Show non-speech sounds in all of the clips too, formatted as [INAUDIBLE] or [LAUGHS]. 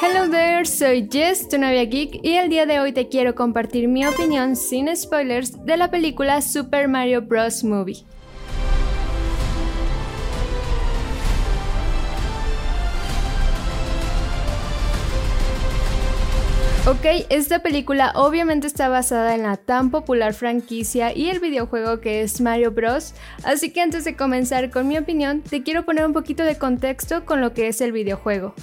Hello there, soy Jess, tu novia geek, y el día de hoy te quiero compartir mi opinión sin spoilers de la película Super Mario Bros. Movie. Ok, esta película obviamente está basada en la tan popular franquicia y el videojuego que es Mario Bros. Así que antes de comenzar con mi opinión, te quiero poner un poquito de contexto con lo que es el videojuego.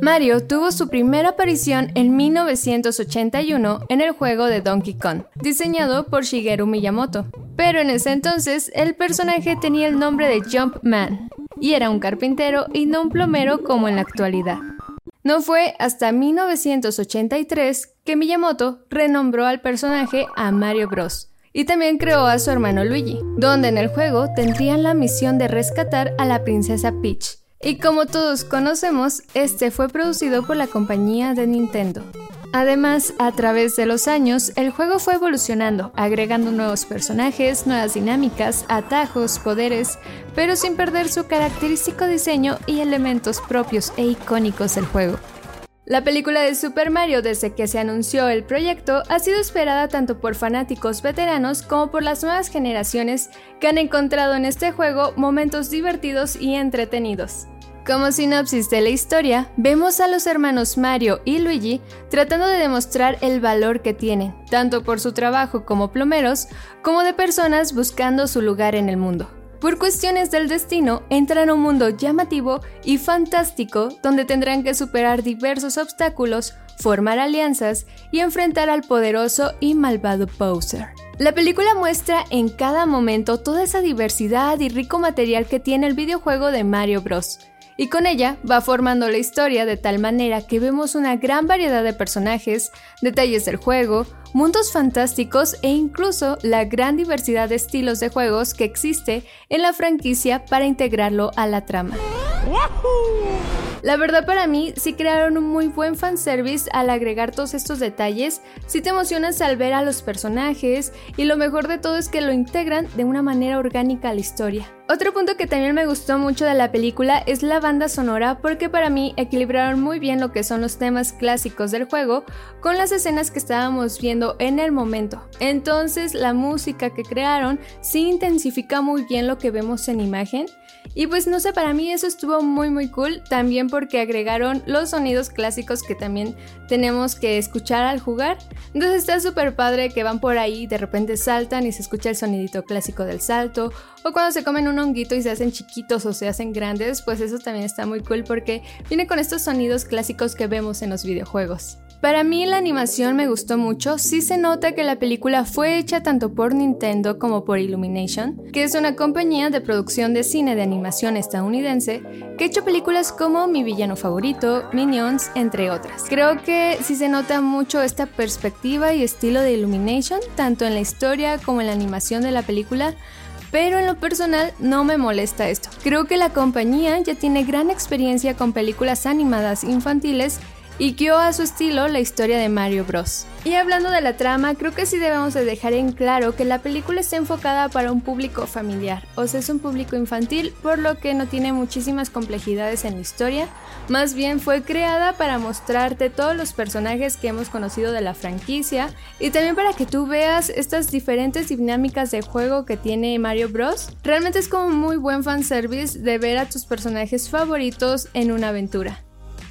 Mario tuvo su primera aparición en 1981 en el juego de Donkey Kong, diseñado por Shigeru Miyamoto. Pero en ese entonces el personaje tenía el nombre de Jumpman y era un carpintero y no un plomero como en la actualidad. No fue hasta 1983 que Miyamoto renombró al personaje a Mario Bros. Y también creó a su hermano Luigi, donde en el juego tendrían la misión de rescatar a la princesa Peach. Y como todos conocemos, este fue producido por la compañía de Nintendo. Además, a través de los años, el juego fue evolucionando, agregando nuevos personajes, nuevas dinámicas, atajos, poderes, pero sin perder su característico diseño y elementos propios e icónicos del juego. La película de Super Mario desde que se anunció el proyecto ha sido esperada tanto por fanáticos veteranos como por las nuevas generaciones que han encontrado en este juego momentos divertidos y entretenidos. Como sinopsis de la historia, vemos a los hermanos Mario y Luigi tratando de demostrar el valor que tienen, tanto por su trabajo como plomeros, como de personas buscando su lugar en el mundo. Por cuestiones del destino, entran a un mundo llamativo y fantástico donde tendrán que superar diversos obstáculos, formar alianzas y enfrentar al poderoso y malvado Bowser. La película muestra en cada momento toda esa diversidad y rico material que tiene el videojuego de Mario Bros y con ella va formando la historia de tal manera que vemos una gran variedad de personajes, detalles del juego, mundos fantásticos e incluso la gran diversidad de estilos de juegos que existe en la franquicia para integrarlo a la trama. La verdad para mí sí crearon un muy buen fanservice al agregar todos estos detalles, sí te emocionas al ver a los personajes y lo mejor de todo es que lo integran de una manera orgánica a la historia. Otro punto que también me gustó mucho de la película es la banda sonora porque para mí equilibraron muy bien lo que son los temas clásicos del juego con las escenas que estábamos viendo en el momento. Entonces la música que crearon sí intensifica muy bien lo que vemos en imagen y pues no sé, para mí eso estuvo muy muy cool, también porque agregaron los sonidos clásicos que también tenemos que escuchar al jugar. Entonces está súper padre que van por ahí, de repente saltan y se escucha el sonidito clásico del salto, o cuando se comen un honguito y se hacen chiquitos o se hacen grandes, pues eso también está muy cool porque viene con estos sonidos clásicos que vemos en los videojuegos. Para mí la animación me gustó mucho, sí se nota que la película fue hecha tanto por Nintendo como por Illumination, que es una compañía de producción de cine de animación estadounidense que ha hecho películas como Mi villano favorito, Minions, entre otras. Creo que sí se nota mucho esta perspectiva y estilo de Illumination, tanto en la historia como en la animación de la película, pero en lo personal no me molesta esto. Creo que la compañía ya tiene gran experiencia con películas animadas infantiles y guió a su estilo la historia de Mario Bros. Y hablando de la trama, creo que sí debemos de dejar en claro que la película está enfocada para un público familiar, o sea, es un público infantil, por lo que no tiene muchísimas complejidades en la historia, más bien fue creada para mostrarte todos los personajes que hemos conocido de la franquicia y también para que tú veas estas diferentes dinámicas de juego que tiene Mario Bros. Realmente es como un muy buen fanservice de ver a tus personajes favoritos en una aventura.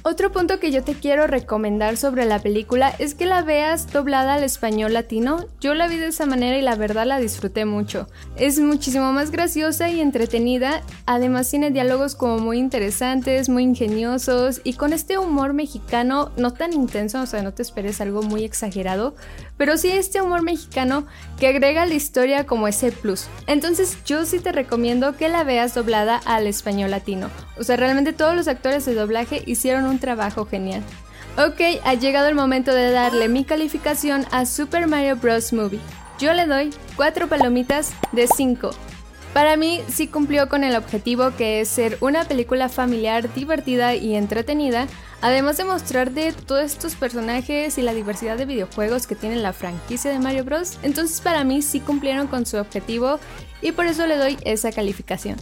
Otro punto que yo te quiero recomendar sobre la película es que la veas doblada al español latino. Yo la vi de esa manera y la verdad la disfruté mucho. Es muchísimo más graciosa y entretenida. Además tiene diálogos como muy interesantes, muy ingeniosos y con este humor mexicano no tan intenso, o sea, no te esperes algo muy exagerado, pero sí este humor mexicano que agrega a la historia como ese plus. Entonces yo sí te recomiendo que la veas doblada al español latino. O sea, realmente todos los actores de doblaje hicieron un trabajo genial. Ok, ha llegado el momento de darle mi calificación a Super Mario Bros. Movie. Yo le doy 4 palomitas de 5. Para mí sí cumplió con el objetivo que es ser una película familiar divertida y entretenida, además de mostrar de todos estos personajes y la diversidad de videojuegos que tiene la franquicia de Mario Bros. Entonces para mí sí cumplieron con su objetivo y por eso le doy esa calificación.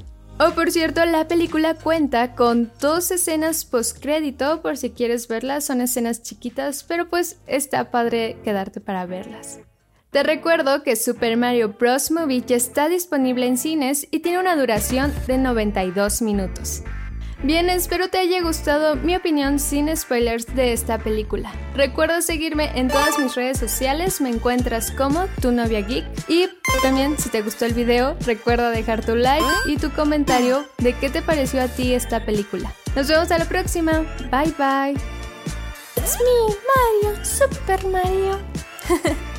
Oh, por cierto, la película cuenta con dos escenas postcrédito, por si quieres verlas, son escenas chiquitas, pero pues está padre quedarte para verlas. Te recuerdo que Super Mario Bros. Movie ya está disponible en cines y tiene una duración de 92 minutos. Bien, espero te haya gustado mi opinión sin spoilers de esta película. Recuerda seguirme en todas mis redes sociales, me encuentras como tu novia geek y también si te gustó el video recuerda dejar tu like y tu comentario de qué te pareció a ti esta película. Nos vemos a la próxima, bye bye. It's me, Mario, Super Mario. [LAUGHS]